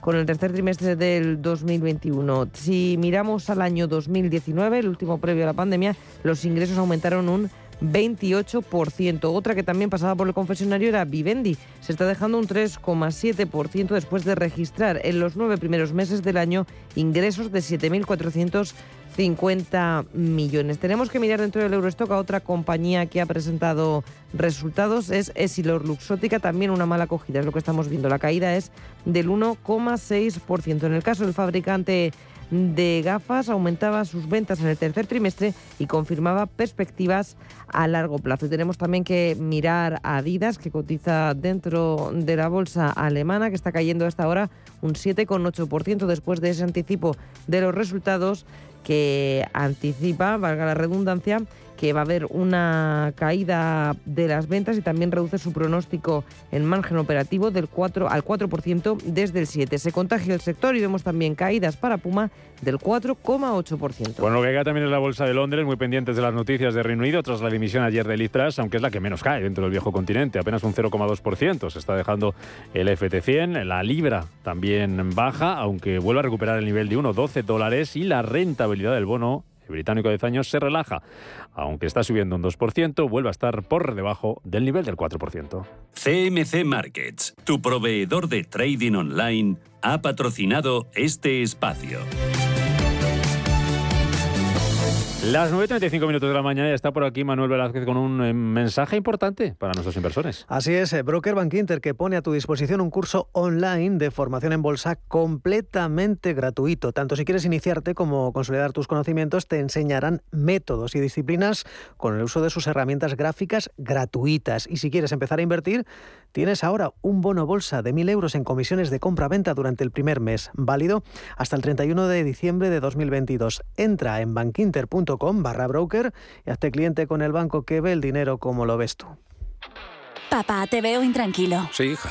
con el tercer trimestre del 2021. Si miramos al año 2019, el último previo a la pandemia, los ingresos aumentaron un 28%. Otra que también pasaba por el confesionario era Vivendi. Se está dejando un 3,7% después de registrar en los nueve primeros meses del año ingresos de 7.450 millones. Tenemos que mirar dentro del Eurostock a otra compañía que ha presentado resultados. Es Esilor Luxótica, también una mala acogida, es lo que estamos viendo. La caída es del 1,6%. En el caso del fabricante de gafas aumentaba sus ventas en el tercer trimestre y confirmaba perspectivas a largo plazo. Y tenemos también que mirar a Adidas, que cotiza dentro de la bolsa alemana, que está cayendo hasta ahora un 7,8% después de ese anticipo de los resultados que anticipa, valga la redundancia, que va a haber una caída de las ventas y también reduce su pronóstico en margen operativo del 4 al 4% desde el 7. Se contagia el sector y vemos también caídas para Puma del 4,8%. Bueno, lo que cae también es la Bolsa de Londres, muy pendientes de las noticias de Reino Unido tras la dimisión ayer de Liz aunque es la que menos cae dentro del viejo continente, apenas un 0,2%. Se está dejando el FT100, la libra también baja, aunque vuelve a recuperar el nivel de 1,12 dólares y la rentabilidad del bono británico de 10 años se relaja. Aunque está subiendo un 2%, vuelve a estar por debajo del nivel del 4%. CMC Markets, tu proveedor de trading online, ha patrocinado este espacio. Las 9.35 minutos de la mañana está por aquí Manuel Velázquez con un eh, mensaje importante para nuestros inversores. Así es, eh, Broker Bank Inter que pone a tu disposición un curso online de formación en bolsa completamente gratuito. Tanto si quieres iniciarte como consolidar tus conocimientos, te enseñarán métodos y disciplinas con el uso de sus herramientas gráficas gratuitas. Y si quieres empezar a invertir, tienes ahora un bono bolsa de 1.000 euros en comisiones de compra-venta durante el primer mes, válido hasta el 31 de diciembre de 2022. Entra en bankinter.com barra broker y hazte cliente con el banco que ve el dinero como lo ves tú. Papá, te veo intranquilo. Sí, hija.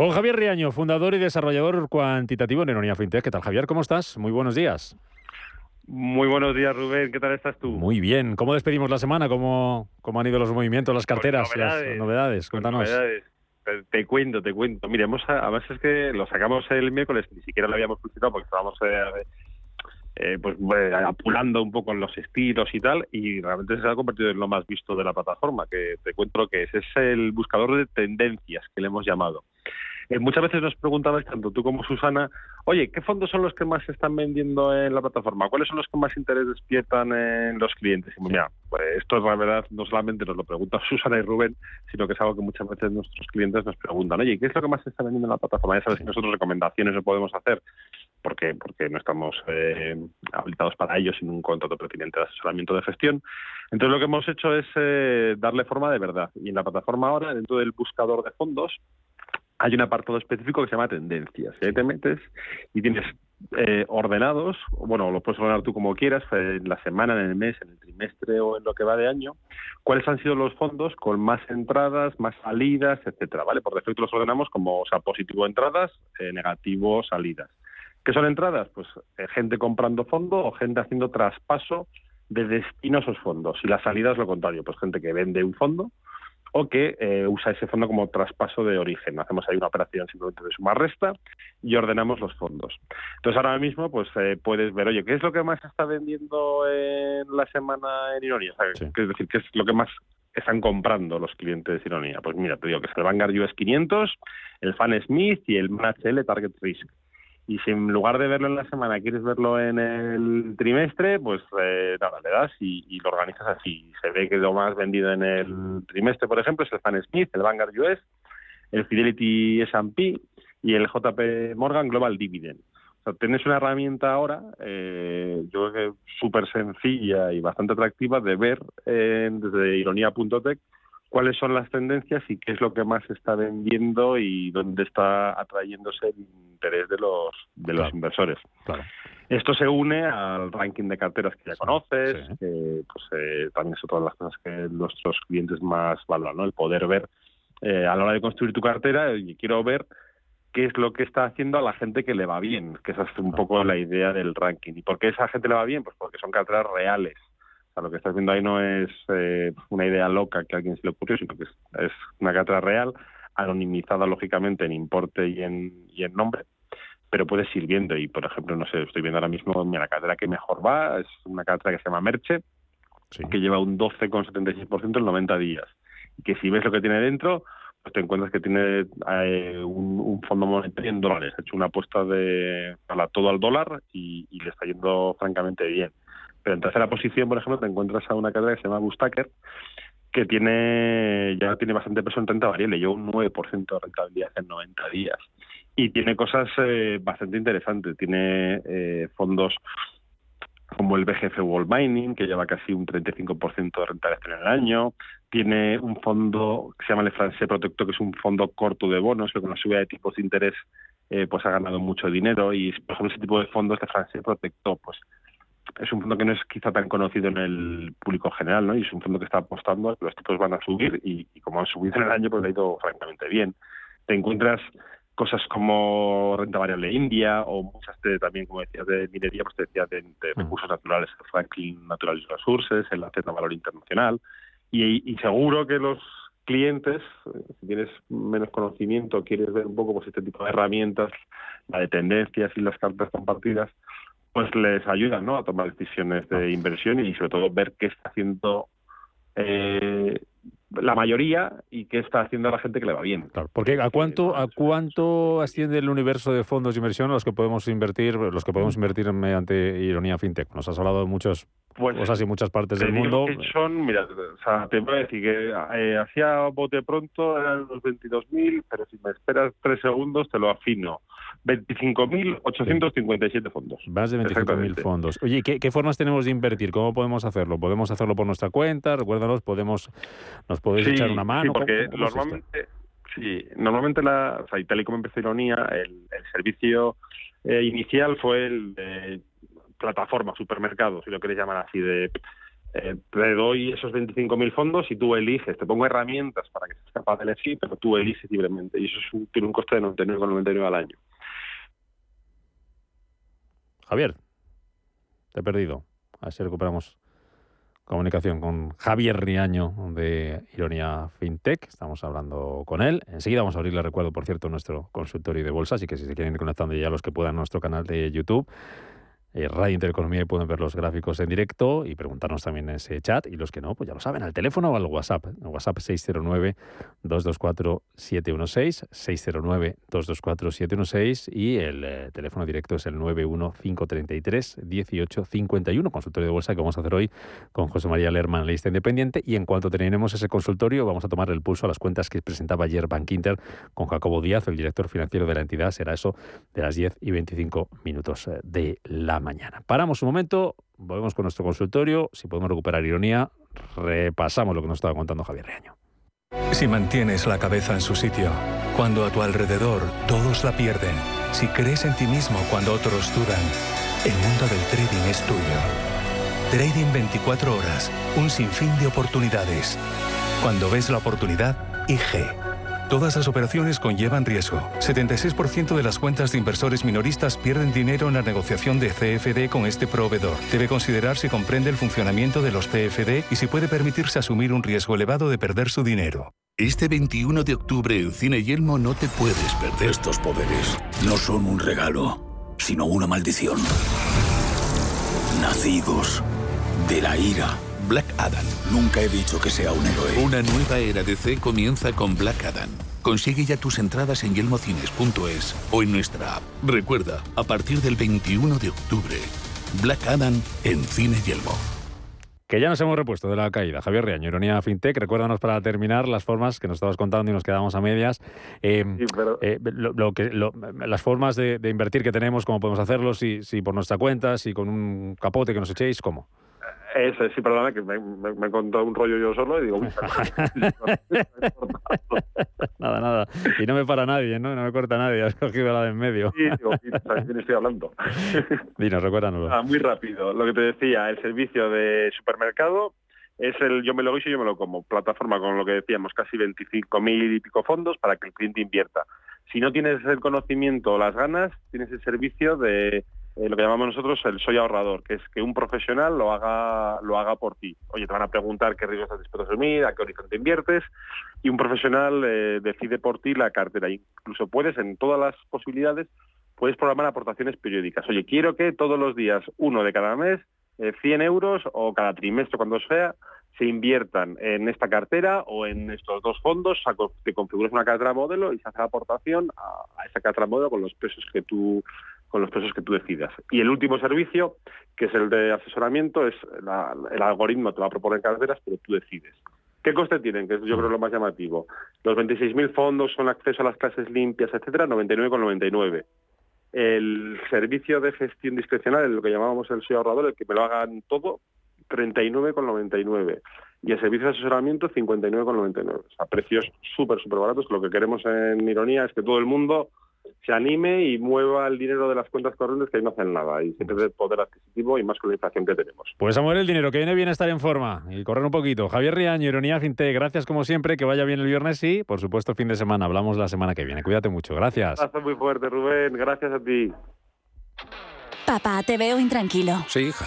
Con Javier Riaño, fundador y desarrollador cuantitativo en Ironía FinTech. ¿Qué tal, Javier? ¿Cómo estás? Muy buenos días. Muy buenos días, Rubén. ¿Qué tal estás tú? Muy bien. ¿Cómo despedimos la semana? ¿Cómo, cómo han ido los movimientos, las carteras, las novedades? Cuéntanos. Te, cuento, te cuento. Miremos, además es que lo sacamos el miércoles, ni siquiera lo habíamos publicitado porque estábamos eh, eh, pues eh, apurando un poco en los estilos y tal, y realmente se ha convertido en lo más visto de la plataforma, que te cuento lo que es. Es el buscador de tendencias que le hemos llamado. Eh, muchas veces nos preguntabas, tanto tú como Susana, oye, ¿qué fondos son los que más se están vendiendo en la plataforma? ¿Cuáles son los que más interés despiertan en los clientes? Y mira, pues esto es la verdad, no solamente nos lo preguntan Susana y Rubén, sino que es algo que muchas veces nuestros clientes nos preguntan, oye, ¿qué es lo que más se está vendiendo en la plataforma? Ya sabes que nosotros recomendaciones no podemos hacer porque porque no estamos eh, habilitados para ello sin un contrato pertinente de asesoramiento de gestión. Entonces lo que hemos hecho es eh, darle forma de verdad. Y en la plataforma ahora, dentro del buscador de fondos, hay un apartado específico que se llama tendencias. Y ahí te metes y tienes eh, ordenados, bueno, lo puedes ordenar tú como quieras, en la semana, en el mes, en el trimestre o en lo que va de año, cuáles han sido los fondos con más entradas, más salidas, etcétera, ¿vale? Por defecto los ordenamos como, o sea, positivo entradas, eh, negativo salidas. ¿Qué son entradas? Pues eh, gente comprando fondo o gente haciendo traspaso de destino a esos fondos. Y las salidas lo contrario, pues gente que vende un fondo o que eh, usa ese fondo como traspaso de origen. Hacemos ahí una operación simplemente de suma resta y ordenamos los fondos. Entonces ahora mismo pues eh, puedes ver, oye, ¿qué es lo que más se está vendiendo en la semana en Ironía? Es decir, ¿qué es lo que más están comprando los clientes de Ironía? Pues mira, te digo que es el Vanguard US 500, el Fan Smith y el MHL Target Risk. Y si en lugar de verlo en la semana quieres verlo en el trimestre, pues eh, nada, le das y, lo organizas así. Se ve que lo más vendido en el trimestre, por ejemplo, es el Fan Smith, el Vanguard US, el Fidelity S&P y el JP Morgan Global Dividend. O sea, tienes una herramienta ahora, eh, yo creo que súper sencilla y bastante atractiva de ver desde ironía.tech cuáles son las tendencias y qué es lo que más se está vendiendo y dónde está atrayéndose el interés de los de los inversores. Esto se une al ranking de carteras que ya conoces, que pues, eh, también es otra de las cosas que nuestros clientes más valoran, ¿no? el poder ver eh, a la hora de construir tu cartera y quiero ver qué es lo que está haciendo a la gente que le va bien, que esa es un poco la idea del ranking. ¿Y por qué esa gente le va bien? Pues porque son carteras reales. O sea, lo que estás viendo ahí no es eh, una idea loca que a alguien se le ocurrió, sino que es, una cartera real, anonimizada lógicamente en importe y en, y en nombre, pero puedes ir viendo. Y por ejemplo, no sé, estoy viendo ahora mismo mira, la cartera que mejor va, es una cartera que se llama Merche, que lleva un 12,76% en 90 días. Y que si ves lo que tiene dentro, pues te encuentras que tiene eh, un, fondo monetario en dólares. Ha hecho una apuesta de para todo al dólar y, le está yendo francamente bien. Pero en tercera posición, por ejemplo, te encuentras a una carrera que se llama Bustacker, que tiene ya tiene bastante peso en renta variable, lleva un 9% de rentabilidad en 90 días. Y tiene cosas eh, bastante interesantes. Tiene eh, fondos como el BGF World Mining, que lleva casi un 35% de rentabilidad en el año. Tiene un fondo que se llama el France Protector, que es un fondo corto de bonos, que con la subida de tipos de interés eh, pues ha ganado mucho dinero. Y, por ejemplo, ese tipo de fondos de France Protector, pues es un fondo que no es quizá tan conocido en el público general, ¿no? Y es un fondo que está apostando a que los tipos van a subir y, y como han subido en el año, pues le ha ido francamente bien. Te encuentras cosas como renta variable India o muchas de, también, como decías, de minería, pues te decía de, mm. recursos naturales, Franklin Natural Resources, el Z Valor Internacional. Y, seguro que los clientes, eh, si tienes menos conocimiento, quieres ver un poco pues este tipo de herramientas, la de tendencias y las cartas compartidas, pues les ayudan ¿no? a tomar decisiones de inversión y sobre todo ver qué está haciendo eh, la mayoría y qué está haciendo la gente que le va bien. porque ¿a cuánto, ¿a cuánto asciende el universo de fondos de inversión a los que podemos invertir, los que podemos invertir mediante Ironía FinTech? Nos has hablado de muchas pues, cosas y muchas partes del mundo. son, mira, o sea, te voy a decir que eh, hacía bote pronto eran los 22.000, pero si me esperas tres segundos te lo afino. 25.857 fondos. Más de 25.000 fondos. Oye, ¿qué, ¿qué, formas tenemos de invertir? ¿Cómo podemos hacerlo? ¿Podemos hacerlo por nuestra cuenta? Recuérdanos, podemos, ¿nos podéis echar una mano? Sí, porque normalmente, sí, normalmente la, o sea, y tal y como empezó Ironía, el, servicio eh, inicial fue el de plataforma, supermercado, si lo queréis llamar así, de eh, te doy esos 25.000 fondos y tú eliges, te pongo herramientas para que seas capaz de elegir, pero tú eliges libremente y eso es un, tiene un coste de 99,99 al año. Javier, te he perdido. A ver si recuperamos comunicación con Javier Riaño de Ironía FinTech. Estamos hablando con él. Enseguida vamos a abrirle, recuerdo, por cierto, nuestro consultorio de bolsa, así que si se quieren ir conectando ya los que puedan nuestro canal de YouTube eh, Radio Intereconomía y pueden ver los gráficos en directo y preguntarnos también en ese chat. Y los que no, pues ya lo saben, al teléfono o al WhatsApp. El WhatsApp 609-224-716, 609-224-716 y el eh, teléfono directo es el 91533-1851, consultorio de bolsa que vamos a hacer hoy con José María Lerman, lista independiente. Y en cuanto terminemos ese consultorio, vamos a tomar el pulso a las cuentas que presentaba ayer Bank Inter con Jacobo Díaz, el director financiero de la entidad. Será eso de las 10 y 25 minutos eh, de la mañana. Paramos un momento, volvemos con nuestro consultorio. Si podemos recuperar ironía, repasamos lo que nos estaba contando Javier Reaño. Si mantienes la cabeza en su sitio, cuando a tu alrededor todos la pierden, si crees en ti mismo cuando otros dudan, el mundo del trading es tuyo. Trading 24 horas, un sinfín de oportunidades. Cuando ves la oportunidad, IG. Todas las operaciones conllevan riesgo. 76% de las cuentas de inversores minoristas pierden dinero en la negociación de CFD con este proveedor. Debe considerar si comprende el funcionamiento de los CFD y si puede permitirse asumir un riesgo elevado de perder su dinero. Este 21 de octubre en Cine Yelmo no te puedes perder. Estos poderes no son un regalo, sino una maldición. Nacidos de la ira Black Adam. Nunca he dicho que sea un héroe. Una nueva era de C comienza con Black Adam. Consigue ya tus entradas en yelmocines.es o en nuestra app. Recuerda, a partir del 21 de octubre, Black Adam en Cine Yelmo. Que ya nos hemos repuesto de la caída. Javier Riaño, Ironía FinTech. Recuérdanos para terminar las formas que nos estabas contando y nos quedamos a medias. Eh, eh, lo, que, las formas de, invertir que tenemos, cómo podemos hacerlo, si, si por nuestra cuenta, si con un capote que nos echéis, ¿cómo? Eso, sí, perdona, que me, me, he contado un rollo yo solo y digo... nada, nada. Y no me para nadie, ¿no? No me corta nadie, has cogido la de en medio. Sí, digo, ¿sabes quién estoy hablando? Dinos, recuérdanoslo. Ah, muy rápido. Lo que te decía, el servicio de supermercado es el yo me lo guiso y yo me lo como. Plataforma con lo que decíamos, casi 25.000 y pico fondos para que el cliente invierta. Si no tienes el conocimiento o las ganas, tienes el servicio de eh, lo que llamamos nosotros el soy ahorrador, que es que un profesional lo haga, lo haga por ti. Oye, te van a preguntar qué riesgo estás dispuesto a asumir, a qué horizonte inviertes, y un profesional eh, decide por ti la cartera. Incluso puedes, en todas las posibilidades, puedes programar aportaciones periódicas. Oye, quiero que todos los días, uno de cada mes, 100 eh, euros o cada trimestre, cuando sea, se inviertan en esta cartera o en estos dos fondos, te configuras una cartera modelo y se hace la aportación a, a esa cartera modelo con los pesos que tú con los precios que tú decidas. Y el último servicio, que es el de asesoramiento, es el algoritmo te va a proponer carteras, pero tú decides. ¿Qué coste tienen? Que es yo creo lo más llamativo. Los 26.000 fondos son acceso a las clases limpias, etcétera, 99,99. El servicio de gestión discrecional, lo que llamábamos el SEO ahorrador, el que me lo hagan todo, 39,99. Y el servicio de asesoramiento, 59,99. O sea, precios súper, súper baratos. Lo que queremos en Ironía es que todo el mundo se anime y mueva el dinero de las cuentas corrientes que ahí no hacen nada y siempre de poder adquisitivo y más con la inflación que tenemos. Pues a mover el dinero, que viene bien estar en forma y correr un poquito. Javier Riaño, Ironía Fintech, gracias como siempre, que vaya bien el viernes y por supuesto fin de semana, hablamos la semana que viene. Cuídate mucho, gracias. Un abrazo muy fuerte, Rubén, gracias a ti. Papá, te veo intranquilo. Sí, hija.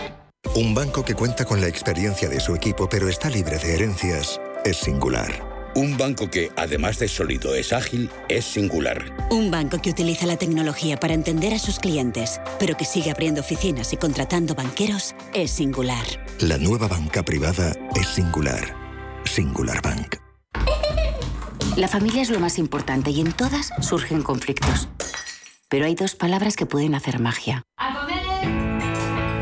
Un banco que cuenta con la experiencia de su equipo pero está libre de herencias es singular. Un banco que, además de sólido, es ágil, es singular. Un banco que utiliza la tecnología para entender a sus clientes, pero que sigue abriendo oficinas y contratando banqueros, es singular. La nueva banca privada es singular. Singular Bank. La familia es lo más importante y en todas surgen conflictos. Pero hay dos palabras que pueden hacer magia.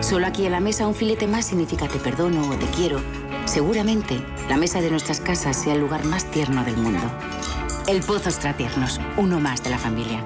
Solo aquí en la mesa un filete más significa te perdono o te quiero. Seguramente la mesa de nuestras casas sea el lugar más tierno del mundo. El Pozo Extratiernos, uno más de la familia.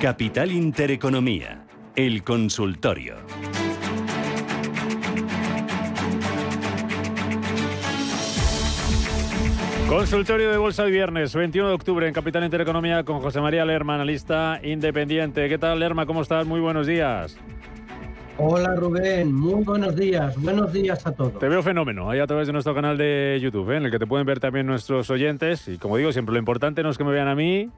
Capital Intereconomía, el consultorio. Consultorio de Bolsa de viernes, 21 de octubre en Capital Intereconomía con José María Lerma, analista independiente. ¿Qué tal, Lerma? ¿Cómo estás? Muy buenos días. Hola Rubén, muy buenos días, buenos días a todos. Te veo fenómeno ahí a través de nuestro canal de YouTube, ¿eh? en el que te pueden ver también nuestros oyentes. Y como digo, siempre lo importante no es que me vean a mí,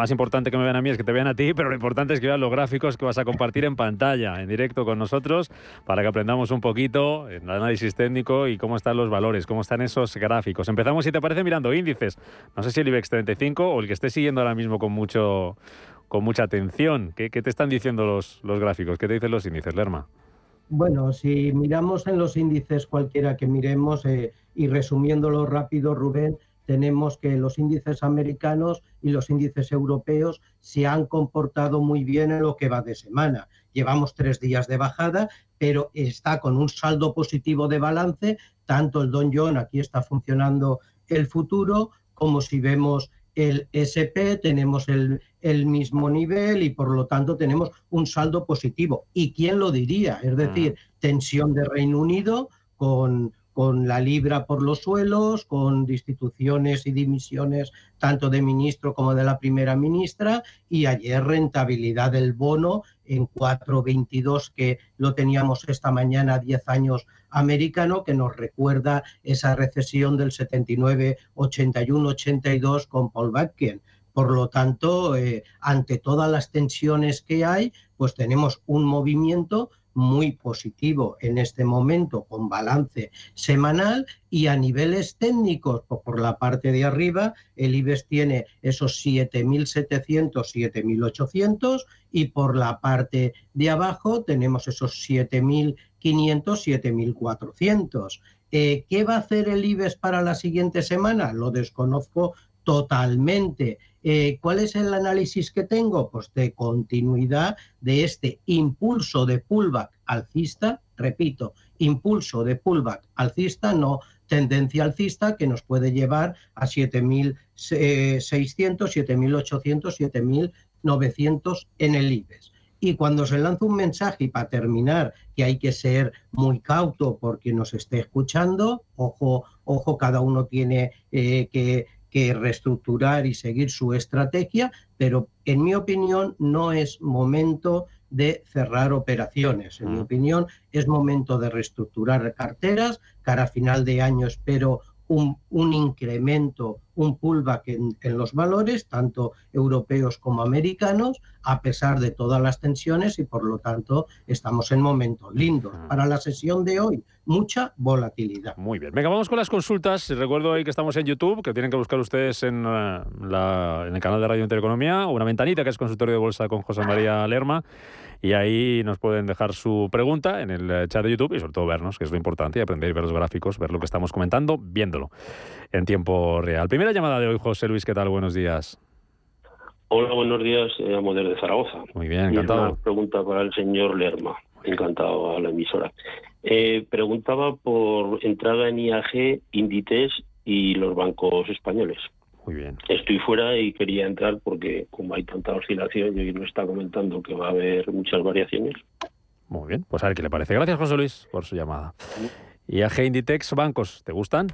más importante que me vean a mí es que te vean a ti, pero lo importante es que vean los gráficos que vas a compartir en pantalla, en directo con nosotros, para que aprendamos un poquito el análisis técnico y cómo están los valores, cómo están esos gráficos. Empezamos, si te parece, mirando índices. No sé si el IBEX 35 o el que esté siguiendo ahora mismo con mucho con mucha atención. ¿Qué, te están diciendo los, los gráficos? ¿Qué te dicen los índices, Lerma? Bueno, si miramos en los índices cualquiera que miremos, eh, y resumiéndolo rápido, Rubén, tenemos que los índices americanos y los índices europeos se han comportado muy bien en lo que va de semana. llevamos tres días de bajada, pero está con un saldo positivo de balance, tanto el Don John, aquí está funcionando el futuro, como si vemos el SP, tenemos el, el, mismo nivel y por lo tanto tenemos un saldo positivo. ¿Y quién lo diría? Es decir, tensión de Reino Unido con con la libra por los suelos, con destituciones y dimisiones tanto de ministro como de la primera ministra, y ayer rentabilidad del bono en 4,22 que lo teníamos esta mañana 10 años americano, que nos recuerda esa recesión del 79, 81, 82 con Paul Batkin. Por lo tanto, eh, ante todas las tensiones que hay, pues tenemos un movimiento muy positivo en este momento con balance semanal y a niveles técnicos, pues por la parte de arriba, el IBEX tiene esos 7.700, 7.800 y por la parte de abajo tenemos esos 7.500, 7.400. Eh, ¿Qué va a hacer el IBEX para la siguiente semana? Lo desconozco totalmente. Eh, ¿Cuál es el análisis que tengo? Pues de continuidad de este impulso de pullback alcista, repito, impulso de pullback alcista, no tendencia alcista que nos puede llevar a 7.600, 7.800, 7.900 en el IBEX. Y cuando se lanza un mensaje, y para terminar, que hay que ser muy cauto porque nos esté escuchando, ojo, ojo, cada uno tiene eh, que que reestructurar y seguir su estrategia, pero en mi opinión no es momento de cerrar operaciones. En mi opinión es momento de reestructurar carteras. Cara a final de año espero un, un incremento, un pullback en, en, los valores, tanto europeos como americanos, a pesar de todas las tensiones y por lo tanto estamos en momentos lindos. Para la sesión de hoy, mucha volatilidad. Muy bien. Venga, vamos con las consultas. Recuerdo ahí que estamos en YouTube, que tienen que buscar ustedes en, eh, la, en el canal de Radio Intereconomía, una ventanita que es consultorio de bolsa con José María Lerma. Y ahí nos pueden dejar su pregunta en el eh, chat de YouTube y sobre todo vernos, que es lo importante, y aprender a ver los gráficos, ver lo que estamos comentando, viéndolo en tiempo real. Primera llamada de hoy, José Luis, ¿qué tal? Buenos días. Hola, buenos días, eh, amo de Zaragoza. Muy bien, encantado. Una pregunta para el señor Lerma, encantado a la emisora. Eh, preguntaba por entrada en IAG, Inditex y los bancos españoles. Muy bien. Estoy fuera y quería entrar porque como hay tanta oscilación y no está comentando que va a haber muchas variaciones. Muy bien, pues a ver qué le parece. Gracias, José Luis, por su llamada. IAG, Inditex, bancos, ¿te gustan?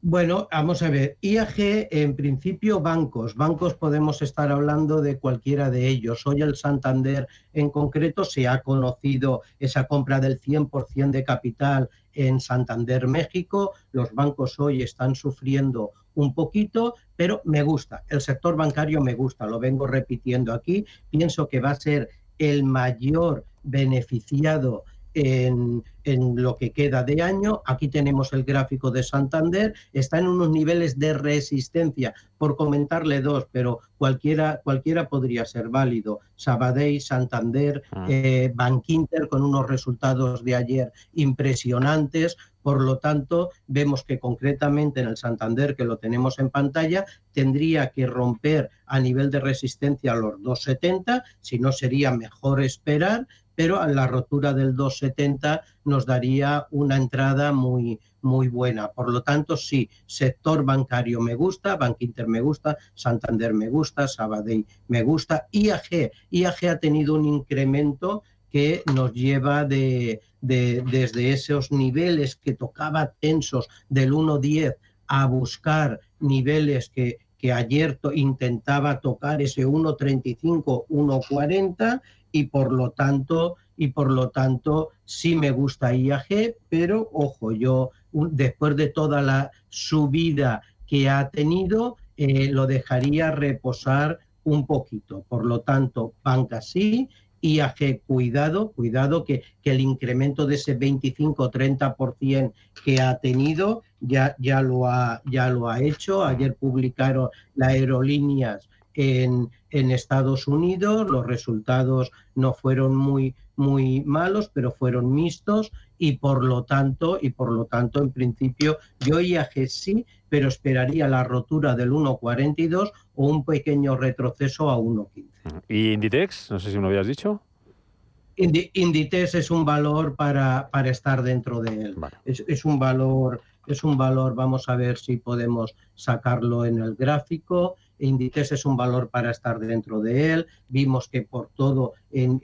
Bueno, vamos a ver. IAG, en principio, bancos. Bancos podemos estar hablando de cualquiera de ellos. Hoy el Santander en concreto se ha conocido esa compra del 100% de capital en Santander, México. Los bancos hoy están sufriendo un poquito, pero me gusta. El sector bancario me gusta, lo vengo repitiendo aquí. Pienso que va a ser el mayor beneficiado en, lo que queda de año. Aquí tenemos el gráfico de Santander, está en unos niveles de resistencia, por comentarle dos, pero cualquiera, cualquiera podría ser válido. Sabadell, Santander, ah. eh, Bank Inter con unos resultados de ayer impresionantes. Por lo tanto, vemos que concretamente en el Santander, que lo tenemos en pantalla, tendría que romper a nivel de resistencia los 2,70, si no sería mejor esperar pero a la rotura del 270 nos daría una entrada muy, muy buena. Por lo tanto, sí, sector bancario me gusta, Bank Inter me gusta, Santander me gusta, Sabadell me gusta, IAG, IAG ha tenido un incremento que nos lleva de, desde esos niveles que tocaba tensos del 1.10 a buscar niveles que, que ayer intentaba tocar ese 1.35, 1.40 y por lo tanto y por lo tanto sí me gusta IAG, pero ojo, yo después de toda la subida que ha tenido, eh, lo dejaría reposar un poquito. Por lo tanto, banca sí, IAG cuidado, cuidado que, que el incremento de ese 25-30% que ha tenido ya, ya, lo ha, ya lo ha hecho. Ayer publicaron las aerolíneas en, en Estados Unidos. Los resultados no fueron muy, muy malos, pero fueron mixtos y por lo tanto, y por lo tanto, en principio, yo IAG sí, pero esperaría la rotura del 1.42 o un pequeño retroceso a 1.15. ¿Y Inditex? No sé si me lo habías dicho. Inditex es un valor para, para estar dentro de él. Es, es, un valor, es un valor, vamos a ver si podemos sacarlo en el gráfico. Inditex es un valor para estar dentro de él. Vimos que por todo en,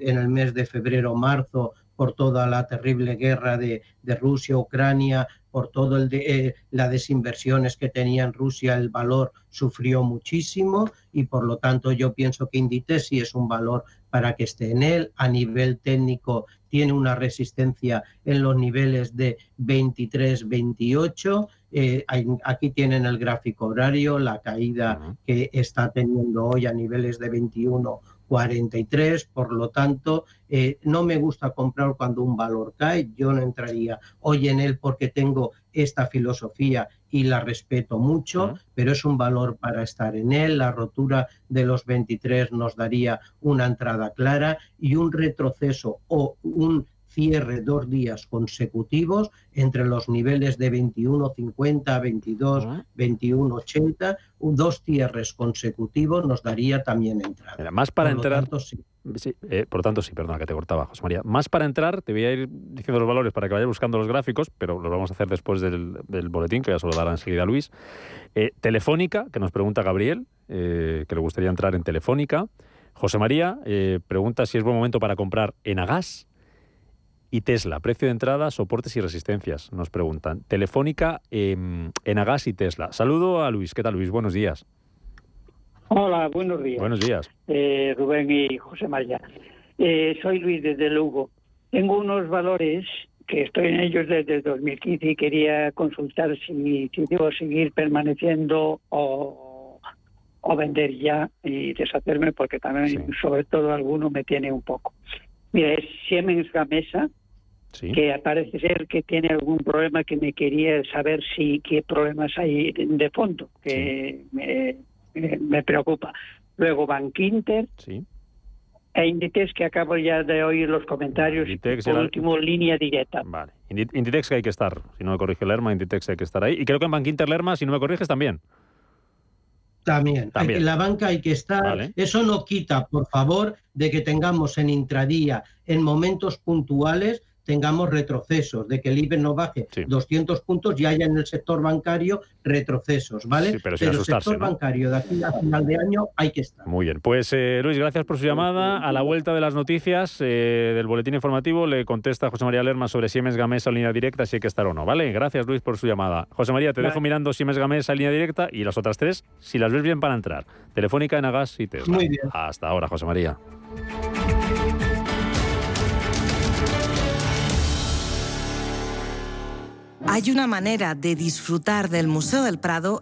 el mes de febrero, marzo, por toda la terrible guerra de, de Rusia, Ucrania, por todo el de, eh, la desinversiones que tenía en Rusia, el valor sufrió muchísimo y por lo tanto yo pienso que Inditex sí es un valor para que esté en él. A nivel técnico tiene una resistencia en los niveles de 23, 28. Eh, aquí tienen el gráfico horario, la caída que está teniendo hoy a niveles de 21 43, por lo tanto, eh, no me gusta comprar cuando un valor cae, yo no entraría hoy en él porque tengo esta filosofía y la respeto mucho, pero es un valor para estar en él. La rotura de los 23 nos daría una entrada clara y un retroceso o un cierre dos días consecutivos entre los niveles de 21.50, 22, 21.80, dos cierres consecutivos nos daría también entrada. más para entrar... sí. Eh, por tanto, sí, perdona que te cortaba, José María. Más para entrar, te voy a ir diciendo los valores para que vayas buscando los gráficos, pero los vamos a hacer después del, boletín, que ya se lo dará enseguida Luis. Eh, Telefónica, que nos pregunta Gabriel, eh, que le gustaría entrar en Telefónica. José María pregunta si es buen momento para comprar en Agas y Tesla, precio de entrada, soportes y resistencias, nos preguntan. Telefónica, eh, Enagas y Tesla. Saludo a Luis. ¿Qué tal, Luis? Buenos días. Hola, buenos días. Buenos días. Eh, Rubén y José María. Eh, soy Luis desde Lugo. Tengo unos valores que estoy en ellos desde el 2015 y quería consultar si, si debo seguir permaneciendo o, o, vender ya y deshacerme porque también, sobre todo, alguno me tiene un poco. Mira, es Siemens Gamesa, que parece ser que tiene algún problema que me quería saber si qué problemas hay de fondo, que me, preocupa. Luego Bank Inter. E Inditex, que acabo ya de oír los comentarios. Inditex, por último, línea directa. Vale. Inditex que hay que estar. Si no me corrige Lerma, Inditex hay que estar ahí. Y creo que en Bank Inter Lerma, si no me corriges, también. También. En la banca hay que estar. Eso no quita, por favor, de que tengamos en intradía, en momentos puntuales, tengamos retrocesos, de que el IBE no baje 200 puntos y haya en el sector bancario retrocesos, ¿vale? pero, el sector bancario de aquí a final de año hay que estar. Muy bien, pues eh, Luis, gracias por su llamada. A la vuelta de las noticias eh, del boletín informativo le contesta José María Lerma sobre Siemens Gamesa en línea directa, si hay que estar o no, ¿vale? Gracias Luis por su llamada. José María, te dejo mirando Siemens Gamesa en línea directa y las otras tres, si las ves bien para entrar. Telefónica, Enagas y Tesla. Muy bien. Hasta ahora, José María. Hay una manera de disfrutar del Museo del Prado